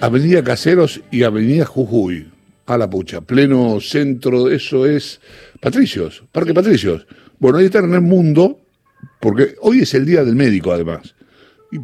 Avenida Caseros y Avenida Jujuy. A la pucha, pleno centro eso es Patricios, Parque Patricios. Bueno, ahí está en el mundo, porque hoy es el día del médico además.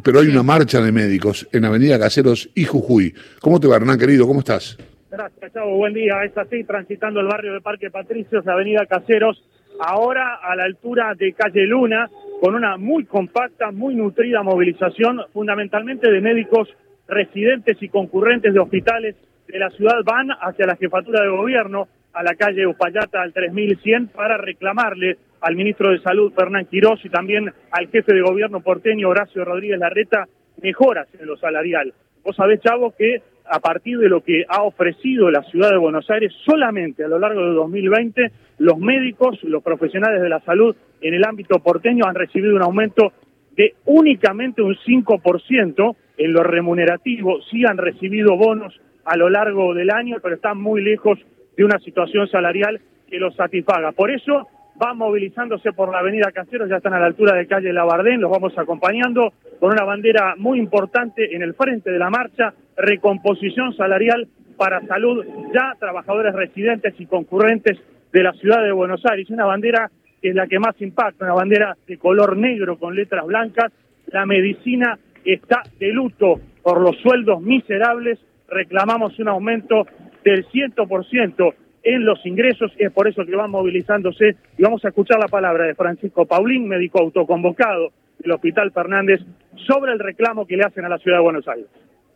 Pero hay una marcha de médicos en Avenida Caseros y Jujuy. ¿Cómo te va, Hernán, querido? ¿Cómo estás? Gracias, Chavo. Buen día. Es así, transitando el barrio de Parque Patricios, Avenida Caseros, ahora a la altura de Calle Luna, con una muy compacta, muy nutrida movilización, fundamentalmente de médicos residentes y concurrentes de hospitales de la ciudad van hacia la jefatura de gobierno, a la calle Upayata al 3100, para reclamarle al ministro de Salud, Fernán Quirós, y también al jefe de gobierno porteño, Horacio Rodríguez Larreta, mejoras en lo salarial. Vos sabés, Chavo, que a partir de lo que ha ofrecido la ciudad de Buenos Aires, solamente a lo largo de 2020, los médicos, los profesionales de la salud en el ámbito porteño han recibido un aumento de únicamente un 5% en lo remunerativo, sí han recibido bonos a lo largo del año, pero están muy lejos de una situación salarial que los satisfaga. Por eso van movilizándose por la avenida Caseros, ya están a la altura de calle Labardén, los vamos acompañando con una bandera muy importante en el frente de la marcha, recomposición salarial para salud, ya trabajadores residentes y concurrentes de la ciudad de Buenos Aires, una bandera que es la que más impacta, una bandera de color negro con letras blancas, la medicina está de luto por los sueldos miserables, reclamamos un aumento del 100% en los ingresos y es por eso que van movilizándose y vamos a escuchar la palabra de Francisco Paulín, médico autoconvocado del Hospital Fernández, sobre el reclamo que le hacen a la ciudad de Buenos Aires.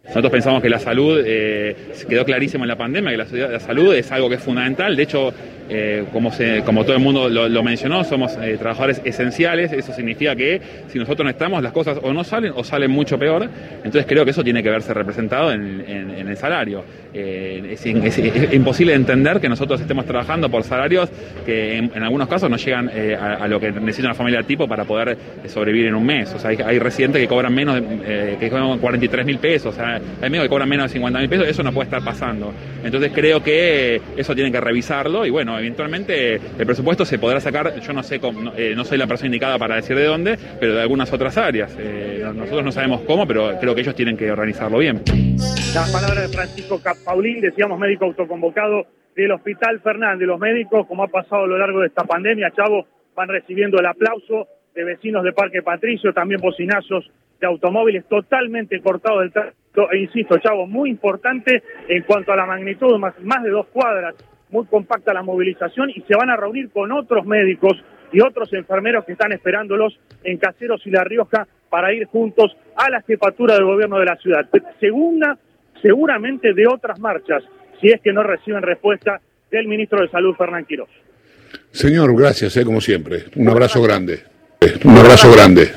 Nosotros pensamos que la salud, eh, quedó clarísimo en la pandemia, que la, salud es algo que es fundamental. De hecho, eh, como, como todo el mundo lo, mencionó, somos eh, trabajadores esenciales, eso significa que si nosotros no estamos, las cosas o no salen o salen mucho peor, entonces creo que eso tiene que verse representado en, el salario. Eh, es, imposible entender que nosotros estemos trabajando por salarios que en, algunos casos no llegan a, lo que necesita una familia tipo para poder sobrevivir en un mes. O sea, hay, residentes que cobran menos, que cobran 43 mil pesos, hay médicos que cobran menos de 50 mil pesos, eso no puede estar pasando. Entonces creo que eso tienen que revisarlo y bueno, eventualmente el presupuesto se podrá sacar, yo no sé, eh, no soy la persona indicada para decir de dónde, pero de algunas otras áreas. Eh, nosotros no sabemos cómo, pero creo que ellos tienen que organizarlo bien. La palabra de Francisco Paulín, decíamos médico autoconvocado del Hospital Fernández. Los médicos, como ha pasado a lo largo de esta pandemia, Chavo, van recibiendo el aplauso de vecinos de Parque Patricio, también bocinazos de automóviles totalmente cortados del tráfico, e insisto, Chavo, muy importante en cuanto a la magnitud, más, más de dos cuadras muy compacta la movilización y se van a reunir con otros médicos y otros enfermeros que están esperándolos en Caseros y La Rioja para ir juntos a la jefatura del gobierno de la ciudad. Segunda, seguramente de otras marchas, si es que no reciben respuesta del ministro de Salud, Fernán Quirós. Señor, gracias, eh, como siempre. Un abrazo grande. Un abrazo grande.